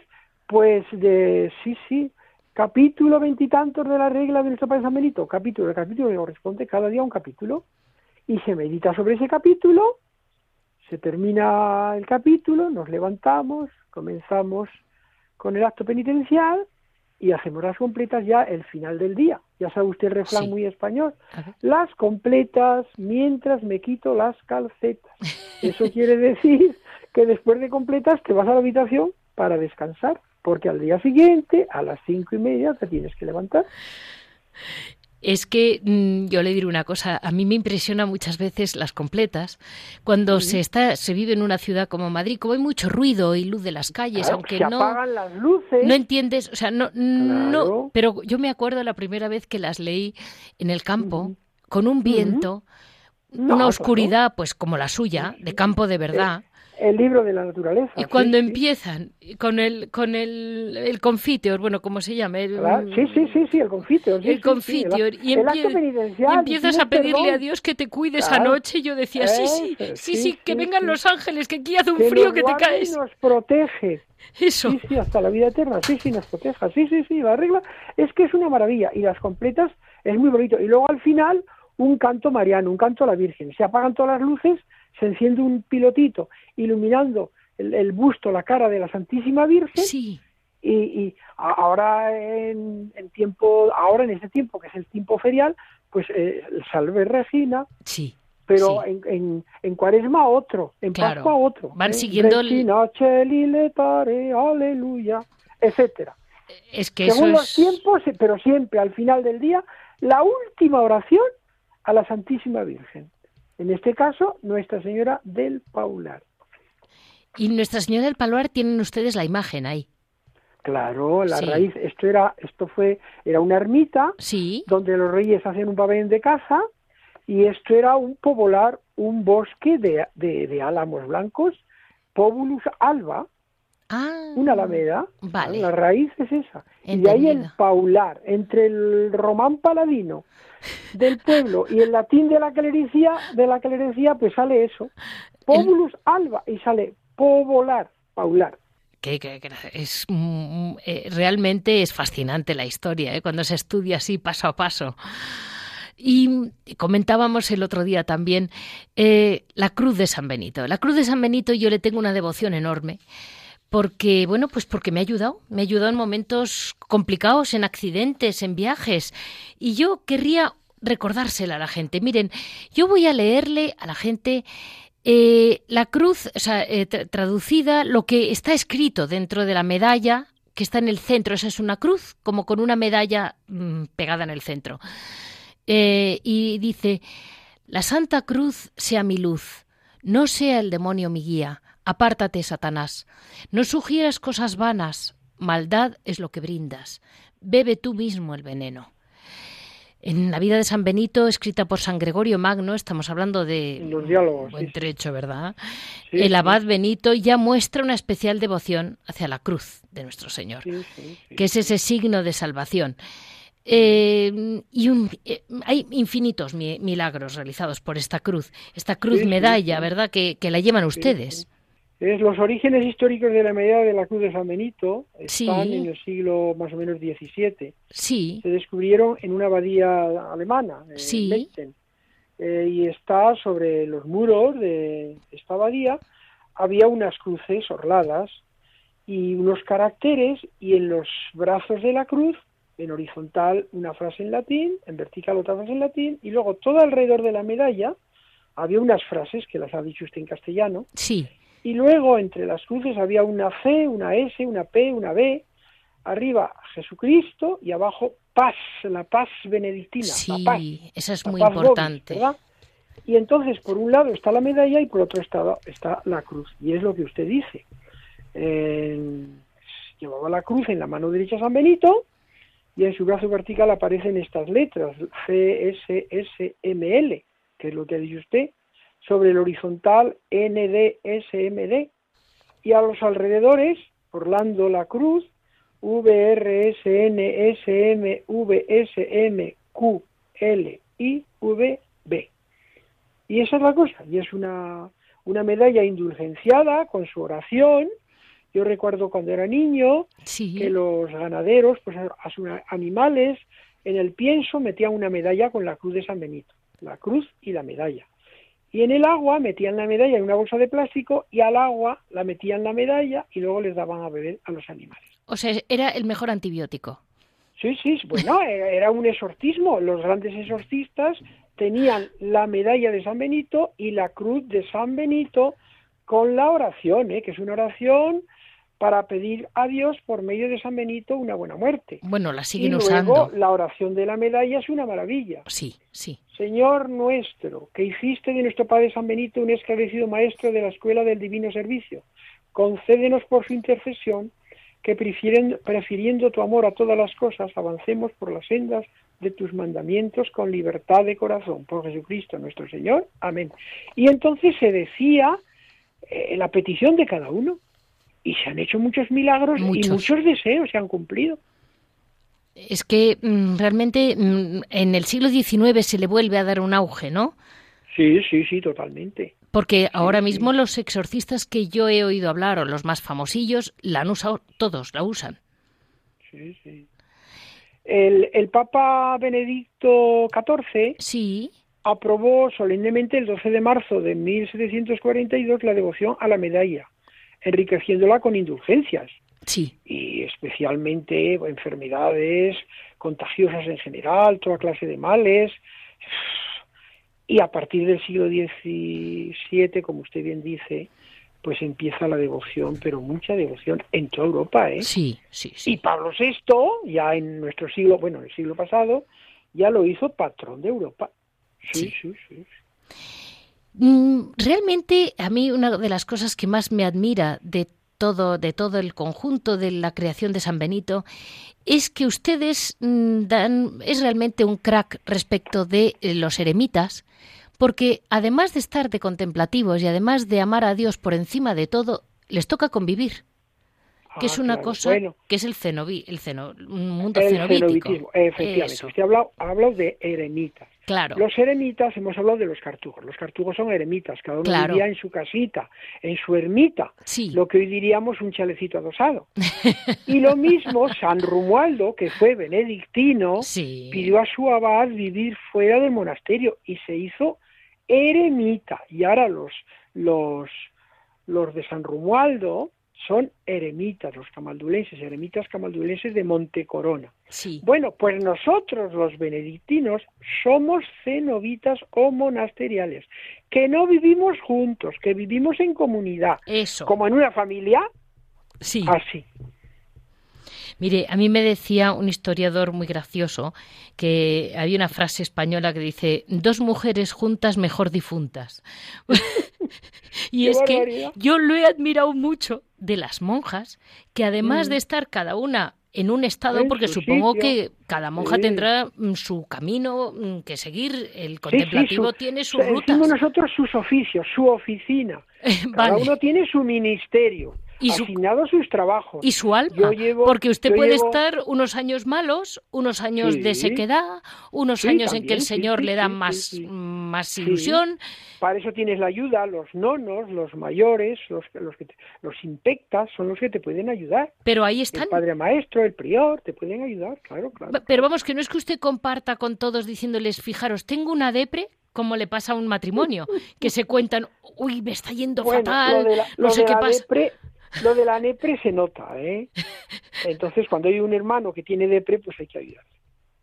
pues de sí, sí, capítulo veintitantos de la regla de nuestro Padre San Benito, capítulo, el capítulo que corresponde cada día a un capítulo, y se medita sobre ese capítulo, se termina el capítulo, nos levantamos, comenzamos con el acto penitencial y hacemos las completas ya el final del día. Ya sabe usted el refrán Sí. muy español. Las completas mientras me quito las calcetas. Eso quiere decir que después de completas te vas a la habitación para descansar, porque al día siguiente, a las cinco y media, te tienes que levantar. Es que mm, yo le diré una cosa, a mí me impresiona muchas veces las completas, cuando se está, se vive en una ciudad como Madrid, como hay mucho ruido y luz de las calles, Claro, aunque se no, apagan las luces. no entiendes, o sea, no, no, pero yo me acuerdo la primera vez que las leí en el campo, con un viento, No, una claro. oscuridad, pues como la suya, de campo de verdad. El libro de la naturaleza. Y cuando sí. empiezan con el con el, el confiteor, bueno, como se llama, el, Sí, sí, sí, sí, el confiteor. sí, el confiteor, el, y, empie- y empiezas a pedirle perdón. a Dios que te cuide esa Claro. noche. Y yo decía, sí, sí, sí, sí, que vengan los ángeles, que aquí hace un Que frío que te guarda y caes. nos protege. Eso. Sí, sí, hasta la vida eterna, sí, sí, nos proteja, sí, sí, sí, la regla es que es una maravilla y las completas es muy bonito. Y luego al final un canto mariano, un canto a la Virgen. Se apagan todas las luces, se enciende un pilotito iluminando el, el busto, la cara de la Santísima Virgen Sí, y, ahora en, en tiempo, ahora en este tiempo que es el tiempo ferial, pues eh, Salve Regina, sí. pero Sí. en, en, en Cuaresma otro, en Claro. Pascua otro. Van ¿eh? siguiendo el- Regina aleluya, etcétera. Es que eso Según los es... tiempos, eh, pero siempre al final del día, la última oración a la Santísima Virgen. En este caso, Nuestra Señora del Paular. Y Nuestra Señora del Paluar tienen ustedes la imagen ahí. Claro, la raíz, esto era, esto fue, era una ermita sí. donde los reyes hacían un pabellón de caza y esto era un povolar, un bosque de, de, álamos blancos, Pobulus alba, ah, una alameda, vale. la raíz es esa. Y de ahí el paular, entre el román paladino del pueblo y el latín de la clerecía, de la clerecía, pues sale eso, Pobulus alba, y sale povolar, paular que, es mm, eh, realmente es fascinante la historia ¿eh? cuando se estudia así paso a paso. Y comentábamos el otro día también eh, la Cruz de San Benito. La Cruz de San Benito yo le tengo una devoción enorme porque bueno, pues porque me ha ayudado, me ha ayudado en momentos complicados, en accidentes, en viajes. Y yo querría recordársela a la gente. Miren, yo voy a leerle a la gente eh, la cruz, o sea, eh, traducida, lo que está escrito dentro de la medalla que está en el centro, esa es una cruz, como con una medalla mm, pegada en el centro. Eh, y dice, la Santa Cruz sea mi luz, no sea el demonio mi guía, apártate, Satanás, no sugieras cosas vanas, maldad es lo que brindas, bebe tú mismo el veneno. En la vida de San Benito, escrita por San Gregorio Magno, estamos hablando de los diálogos, buen trecho, ¿verdad? el abad Benito ya muestra una especial devoción hacia la cruz de nuestro Señor, que es ese signo de salvación. Eh, y eh, hay infinitos milagros realizados por esta cruz, esta cruz medalla, ¿verdad? Que, que la llevan ustedes. Es los orígenes históricos de la medalla de la Cruz de San Benito están en el siglo más o menos XVII. Sí. Se descubrieron en una abadía alemana, sí. eh, y está sobre los muros de esta abadía había unas cruces orladas y unos caracteres y en los brazos de la cruz en horizontal una frase en latín, en vertical otra frase en latín y luego todo alrededor de la medalla había unas frases que las ha dicho usted en castellano. Sí y luego entre las cruces había una C, una S, una P, una B, arriba Jesucristo y abajo paz, la paz benedictina. Sí, paz, esa es muy importante. y entonces por un lado está la medalla y por otro lado está la cruz. Y es lo que usted dice. llevaba la cruz en la mano derecha San Benito y en su brazo vertical aparecen estas letras, C, S, S, M, L, que es lo que dice usted, sobre el horizontal NDSMD y a los alrededores, Orlando La Cruz, VRSNSMVSMQLIVB. Y esa es la cosa, y es una, una medalla indulgenciada con su oración. Yo recuerdo cuando era niño que los ganaderos, pues a sus animales, en el pienso metían una medalla con la cruz de San Benito, la cruz y la medalla. Y en el agua metían la medalla en una bolsa de plástico y al agua la metían la medalla y luego les daban a beber a los animales. O sea, era el mejor antibiótico. Sí, sí, bueno, era un exorcismo. Los grandes exorcistas tenían la medalla de San Benito y la cruz de San Benito con la oración, ¿eh? que es una oración para pedir a Dios por medio de San Benito una buena muerte. Bueno, la siguen y luego, La oración de la medalla es una maravilla. Sí, sí. Señor nuestro, que hiciste de nuestro Padre San Benito un esclarecido maestro de la escuela del divino servicio, concédenos por su intercesión que prefiriendo tu amor a todas las cosas, avancemos por las sendas de tus mandamientos con libertad de corazón. Por Jesucristo nuestro Señor. Amén. Y entonces se decía eh, la petición de cada uno y se han hecho muchos milagros y muchos deseos se han cumplido. Es que mm, realmente mm, en el siglo XIX se le vuelve a dar un auge, ¿no? Sí, sí, sí, totalmente. Porque ahora mismo los exorcistas que yo he oído hablar, o los más famosillos, la han usado, todos la usan. Sí, sí. El, el Papa Benedicto XIV sí. aprobó solemnemente el 12 de marzo de 1742 la devoción a la medalla enriqueciéndola con indulgencias. Sí. Y especialmente enfermedades contagiosas en general, toda clase de males. Y a partir del siglo XVII, como usted bien dice, pues empieza la devoción, pero mucha devoción en toda Europa, ¿eh? Sí, sí, sí. Y Pablo VI, ya en nuestro siglo, bueno, en el siglo pasado, ya lo hizo patrón de Europa. sí, sí. sí. Realmente a mí una de las cosas que más me admira de todo, de todo el conjunto de la creación de San Benito es que ustedes mm, dan, es realmente un crack respecto de eh, los eremitas, porque además de estar de contemplativos y además de amar a Dios por encima de todo, les toca convivir que es Ah, una claro. cosa Bueno, que es el el ceno, un mundo el cenobítico. efectivamente. Eso, Usted ha hablado, ha hablado de eremitas. Claro. Los eremitas, hemos hablado de los cartujos. Los cartujos son eremitas, cada uno Claro. vivía en su casita, en su ermita, Sí. lo que hoy diríamos un chalecito adosado. y lo mismo, San Romualdo, que fue benedictino, Sí. pidió a su abad vivir fuera del monasterio y se hizo eremita. Y ahora los, los, los de San Romualdo son eremitas, los camaldulenses, eremitas camaldulenses de Montecorona. Sí. Bueno, pues nosotros los benedictinos somos cenobitas o monasteriales, que no vivimos juntos, que vivimos en comunidad, Eso. como en una familia, Sí. así. Mire, a mí me decía un historiador muy gracioso que había una frase española que dice dos mujeres juntas mejor difuntas. y ¡Qué es que yo lo he admirado mucho de las monjas, que además Mm. de estar cada una en un estado, En porque su supongo sitio. que cada monja Sí. tendrá mm, su camino mm, que seguir, el Sí, sí, contemplativo su- tiene sus decimos nosotros sus oficios, su oficina. Cada Vale. uno tiene su ministerio, Y su- a sus trabajos. y su alma, llevo- porque usted puede llevo- estar unos años malos, unos años de sequedad, unos Sí, años en que el Señor sí, le da más, más ilusión, Para eso tienes la ayuda, los nonos, los mayores, los, los, que te- los impectas, son los que te pueden ayudar. pero ahí El están. padre maestro, el prior, te pueden ayudar, claro, claro. Pero vamos, que no es que usted comparta con todos diciéndoles, fijaros, tengo una depre, como le pasa a un matrimonio, que se cuentan, uy, me está yendo Bueno, fatal, la, no sé qué pasa. depre, lo de la nepre se nota, ¿eh? Entonces, cuando hay un hermano que tiene depre, pues hay que ayudar.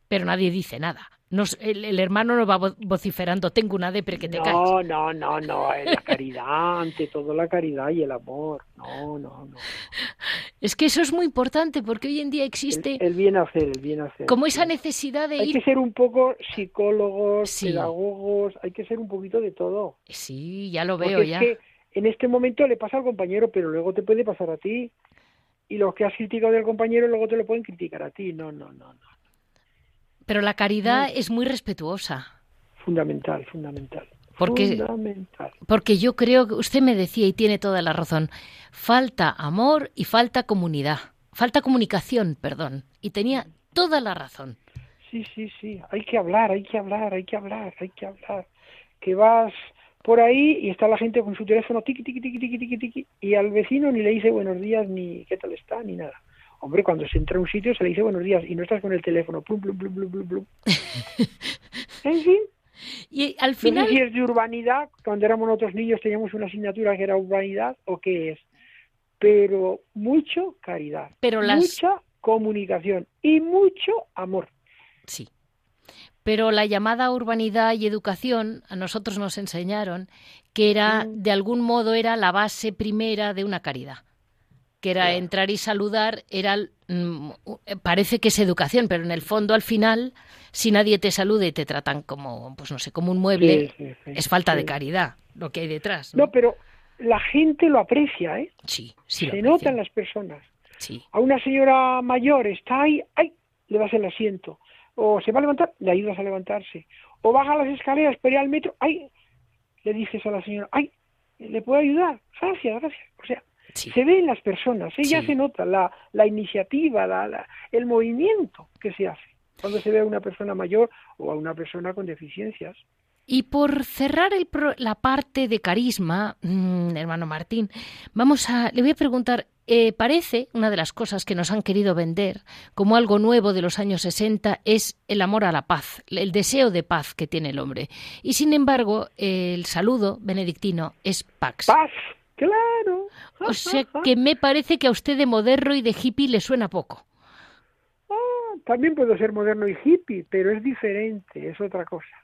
Pero nadie dice nada. Nos- el, el hermano no va vo- vociferando, tengo una depre que te caes. No, no, no, no, es la caridad, ante todo la caridad y el amor. No, no, no. Es que eso es muy importante, porque hoy en día existe el bien hacer, el bien hacer. como esa necesidad de Hay ir que ser un poco psicólogos, Sí. pedagogos, hay que ser un poquito de todo. Sí, ya lo Porque veo es ya. que en este momento le pasa al compañero, pero luego te puede pasar a ti. Y los que has criticado del compañero luego te lo pueden criticar a ti. No, no, no, no. Pero la caridad es muy respetuosa. Fundamental, fundamental. Porque- Fundamental. Porque yo creo que usted me decía y tiene toda la razón. Falta amor y falta comunidad. Falta comunicación, perdón. Y tenía toda la razón. Sí, sí, sí. Hay que hablar, hay que hablar, hay que hablar, hay que hablar. Que vas por ahí y está la gente con su teléfono tiqui, tiqui, tiqui, tiqui, tiqui, tiqui, y al vecino ni le dice buenos días, ni qué tal está, ni nada. Hombre, cuando se entra a un sitio se le dice buenos días y no estás con el teléfono. Plum, plum, plum, plum, plum, plum. En fin, Y al no final, sé si es de urbanidad, cuando éramos nosotros niños teníamos una asignatura que era urbanidad o qué es, pero mucho caridad, Pero las- mucha comunicación y mucho amor. sí. Pero la llamada urbanidad y educación a nosotros nos enseñaron que era, de algún modo, era la base primera de una caridad. Que era Claro. entrar y saludar, era mm, parece que es educación, pero en el fondo, al final, si nadie te saluda y te tratan como, pues no sé, como un mueble, Sí, sí, sí, es falta de caridad lo que hay detrás. ¿no? No, pero la gente lo aprecia, ¿eh? Sí, sí. Se notan las personas. Sí, A una señora mayor está ahí, ¡ay! Le das el asiento. O se va a levantar, le ayudas a levantarse. O baja las escaleras, espera al metro, ¡ay! Le dices a la señora, ¡ay! ¿Le puedo ayudar? Gracias, gracias. O sea, sí. se ve en las personas, ella Sí. se nota la, la iniciativa, la, la- el movimiento que se hace cuando se ve a una persona mayor o a una persona con deficiencias. Y por cerrar el pro- la parte de carisma, mm, hermano Martín, vamos a, le voy a preguntar, eh, parece una de las cosas que nos han querido vender como algo nuevo de los años 60 es el amor a la paz, el deseo de paz que tiene el hombre. Y sin embargo, el saludo benedictino es pax. ¡Paz! ¡Claro! O sea que me parece que a usted de moderno y de hippie le suena poco. Ah, también puedo ser moderno y hippie, pero es diferente, es otra cosa.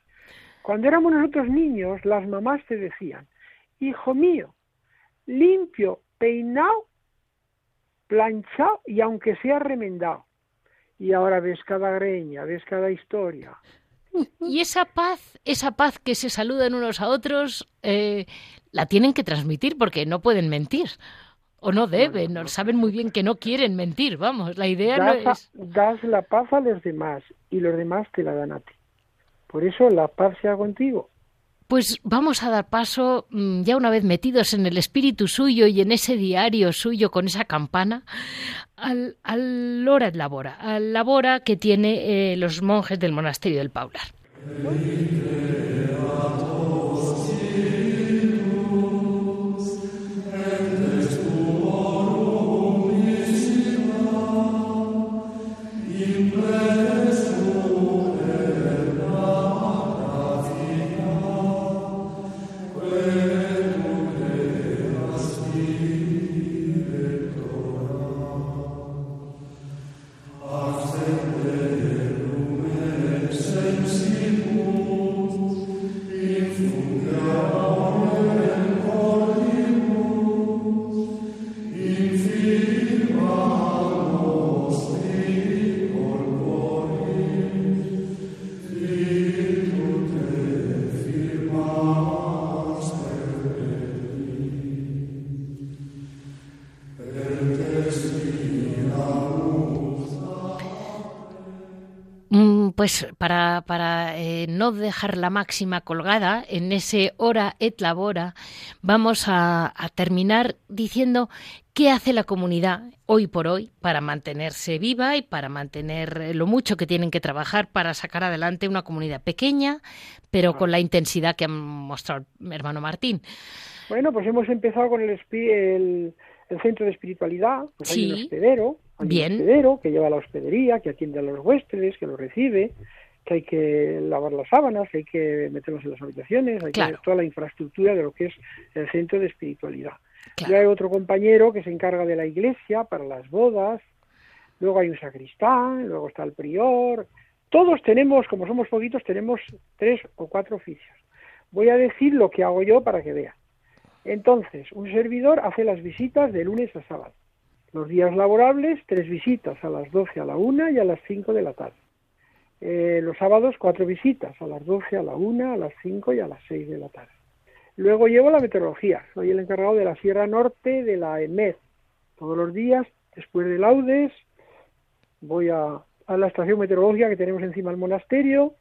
Cuando éramos nosotros niños, las mamás te decían, hijo mío, limpio, peinado, planchado y aunque sea remendado. Y ahora ves cada greña, ves cada historia. Y esa paz, esa paz que se saludan unos a otros, eh, la tienen que transmitir porque no pueden mentir. O no deben, no, saben muy bien que no quieren mentir, vamos, la idea no es... das la paz a los demás y los demás te la dan a ti. Por eso la paz sea contigo. Pues vamos a dar paso, mm, ya una vez metidos en el espíritu suyo y en ese diario suyo con esa campana, al, al Hora Labora, al Labora que tiene eh, los monjes del monasterio del Paular. Pues para, para eh, no dejar la máxima colgada en ese hora et labora, vamos a, terminar diciendo qué hace la comunidad hoy por hoy para mantenerse viva y para mantener lo mucho que tienen que trabajar para sacar adelante una comunidad pequeña, pero con la intensidad que ha mostrado el hermano Martín. Bueno, pues hemos empezado con el, el, centro de espiritualidad, pues hay un hospedero, Bien. hospedero que lleva la hospedería, que atiende a los huéspedes, que los recibe, que hay que lavar las sábanas, que hay que meterlos en las habitaciones, hay que hacer toda la infraestructura de lo que es el centro de espiritualidad. Luego hay otro compañero que se encarga de la iglesia para las bodas, luego hay un sacristán, luego está el prior. Todos tenemos, como somos poquitos, tenemos tres o cuatro oficios. Voy a decir lo que hago yo para que vean. Entonces, un servidor hace las visitas de lunes a sábado. Los días laborables, tres visitas a las 12 a la 1 y a las 5 de la tarde. Eh, los sábados, cuatro visitas a las 12 a la 1, a las 5 y a las 6 de la tarde. Luego llevo la meteorología. Soy el encargado de la Sierra Norte de la EMED. Todos los días, después de laudes, voy a, a la estación meteorológica que tenemos encima del monasterio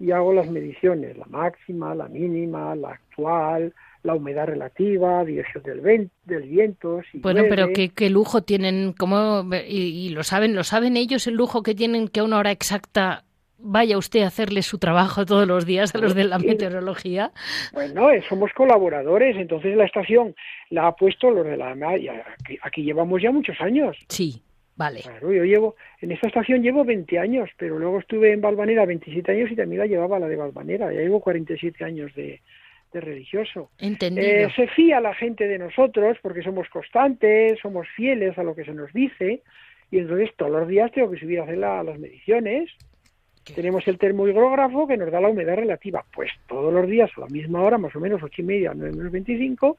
y hago las mediciones, la máxima, la mínima, la actual, la humedad relativa, dirección del, del viento. bueno, pero ¿qué, lujo tienen, ¿cómo, y, lo saben, lo saben ellos el lujo que tienen que a una hora exacta vaya usted a hacerle su trabajo todos los días a los de la meteorología. Bueno, eh, somos colaboradores, entonces la estación la ha puesto los de la aquí, aquí llevamos ya muchos años. Sí. Vale. Claro, yo llevo, en esta estación llevo 20 años, pero luego estuve en Valvanera 27 años y también la llevaba la de Valvanera. Ya llevo 47 años de, de religioso. Eh, se fía la gente de nosotros porque somos constantes, somos fieles a lo que se nos dice y entonces todos los días tengo que subir a hacer las mediciones. Tenemos el termohigrógrafo que nos da la humedad relativa, pues todos los días a la misma hora, más o menos ocho y media, nueve menos veinticinco,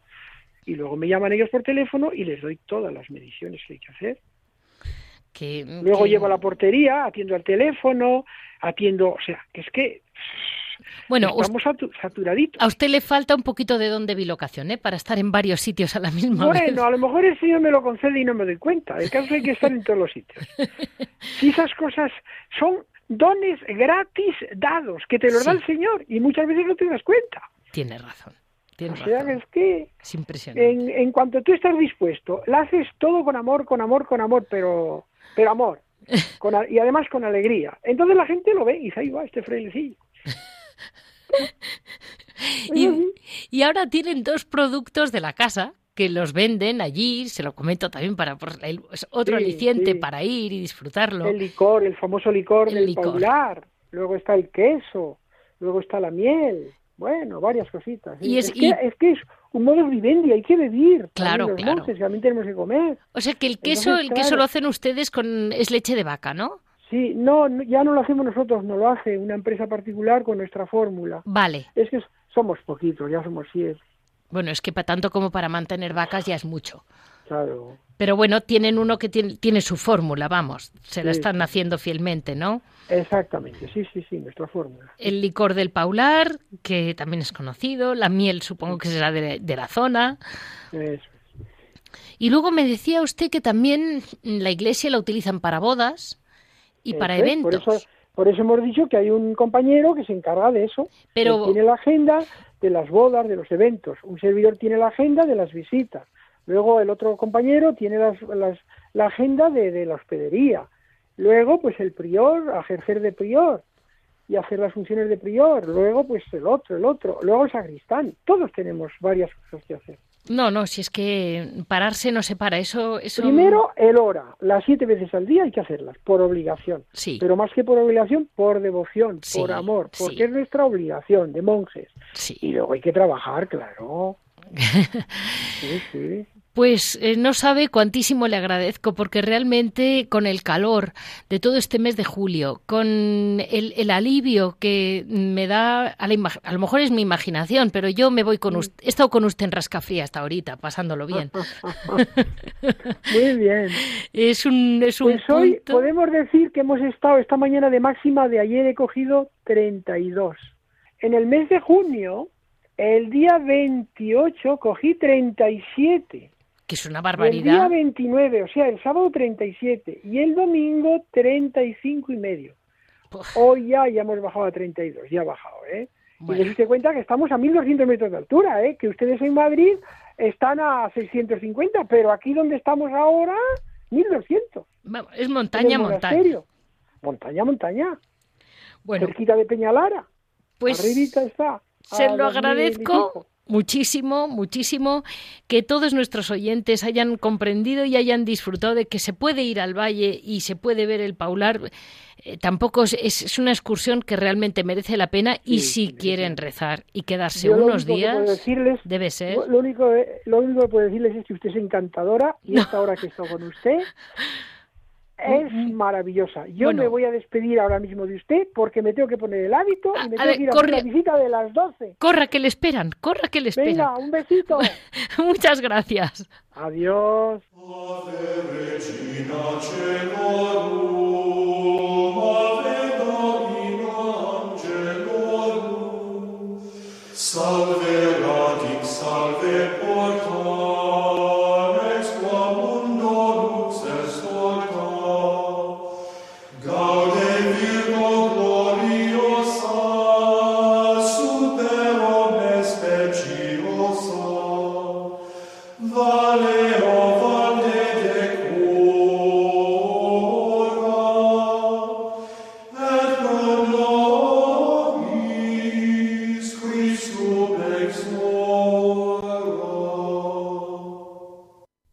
y luego me llaman ellos por teléfono y les doy todas las mediciones que hay que hacer. Luego llevo la portería, atiendo al teléfono, atiendo, o sea, es que bueno, estamos saturaditos. A usted le falta un poquito de don de bilocación, ¿eh? Para estar en varios sitios a la misma vez. Bueno, a lo mejor el Señor me lo concede y no me doy cuenta. El caso hay que estar en todos los sitios. Si esas cosas son dones gratis dados, que te los da el Señor y muchas veces no te das cuenta. Tiene razón. Tiene o sea, es que es impresionante. En, cuanto tú estás dispuesto, lo haces todo con amor, con amor, con amor, pero, pero amor. y además con alegría. Entonces la gente lo ve y dice, ahí va este frailecillo. y, ahora tienen dos productos de la casa que los venden allí, se lo comento también para por otro aliciente para ir y disfrutarlo. El licor, el famoso licor el del licor. luego está el queso, luego está la miel, bueno, varias cositas. Y es, que, es, un modo vivendi, hay que vivir. Claro, claro. también tenemos que comer. O sea que el queso, el queso lo hacen ustedes con es leche de vaca, ¿no? Sí, no, ya no lo hacemos nosotros, no lo hace una empresa particular con nuestra fórmula. Vale. Es que somos poquitos, ya somos siete. Bueno, es que para tanto como para mantener vacas ya es mucho. Claro. Pero bueno, tienen uno que tiene, tiene su fórmula, vamos, se la están haciendo fielmente, ¿no? Exactamente, sí, sí, sí, nuestra fórmula. El licor del Paular, que también es conocido, la miel supongo que será de, de la zona. Eso Y luego me decía usted que también la iglesia la utilizan para bodas y para eventos. Por eso, por eso hemos dicho que hay un compañero que se encarga de eso. Pero- tiene la agenda de las bodas, de los eventos. Un servidor tiene la agenda de las visitas. Luego el otro compañero tiene las, las- la agenda de, de la hospedería. Luego, pues el prior, ejercer de prior y hacer las funciones de prior. Luego, pues el otro, el otro. Luego el sacristán. Todos tenemos varias cosas que hacer. No, no, si es que pararse no se para, eso... eso... Primero, el hora. Las siete veces al día hay que hacerlas, por obligación. Sí. Pero más que por obligación, por devoción, Sí, por amor, porque sí. es nuestra obligación de monjes. Sí. Y luego hay que trabajar, claro. Sí, sí. Pues eh, no sabe cuantísimo le agradezco, porque realmente con el calor de todo este mes de julio, con el, el alivio que me da, a, la a lo mejor es mi imaginación, pero yo me voy con usted, he estado con usted en Rascafría hasta ahorita, pasándolo bien. Muy bien. Es un, es un Pues hoy punto- podemos decir que hemos estado esta mañana de máxima, de ayer he cogido 32. En el mes de junio, el día 28, cogí 37. Que es una Y el día barbaridad. 29, o sea, el sábado 37 y el domingo 35 y medio. Puf, Hoy ya, ya hemos bajado a 32, ya ha bajado, ¿eh? Y Bueno. les usted cuenta que estamos a 1200 metros de altura, ¿eh? Que ustedes en Madrid están a 650, pero aquí donde estamos ahora, 1200. vamos, es montaña, montaña. Montaña, montaña. Bueno, Cerquita de Peñalara. pues Arribita está. se lo 2000 y agradezco. Muchísimo, muchísimo que todos nuestros oyentes hayan comprendido y hayan disfrutado de que se puede ir al valle y se puede ver el Paular. Eh, tampoco es, es- una excursión que realmente merece la pena y si quieren rezar y quedarse Yo lo unos único que puedo días, decirles, debe ser. lo único, lo único que puedo decirles es que usted es encantadora y esta hora que estoy con usted es maravillosa. Yo Bueno. me voy a despedir ahora mismo de usted porque me tengo que poner el hábito y me a tengo ver, que ir a corre. la visita de las 12. Corra que le esperan, corra que le esperan. Venga, un besito. Muchas gracias. Adiós. Salve radix, salve Vale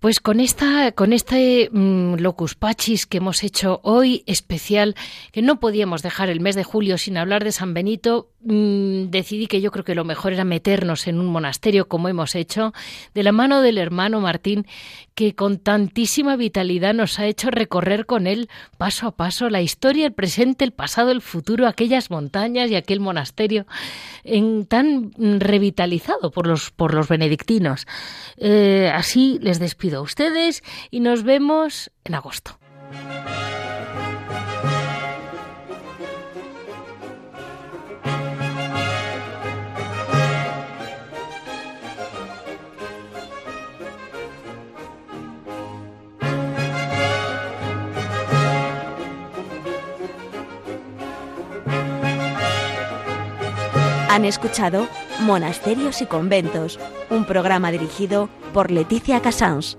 Pues con esta, con este mm, locus pachis que hemos hecho hoy especial, que no podíamos dejar el mes de julio sin hablar de San Benito, mm, decidí que yo creo que lo mejor era meternos en un monasterio como hemos hecho, de la mano del hermano Martín, que con tantísima vitalidad nos ha hecho recorrer con él paso a paso la historia, el presente, el pasado, el futuro, aquellas montañas y aquel monasterio en, tan mm, revitalizado por los, por los benedictinos. Eh, así les despido ustedes y nos vemos en agosto. Han escuchado Monasterios y Conventos, un programa dirigido por Leticia Casans.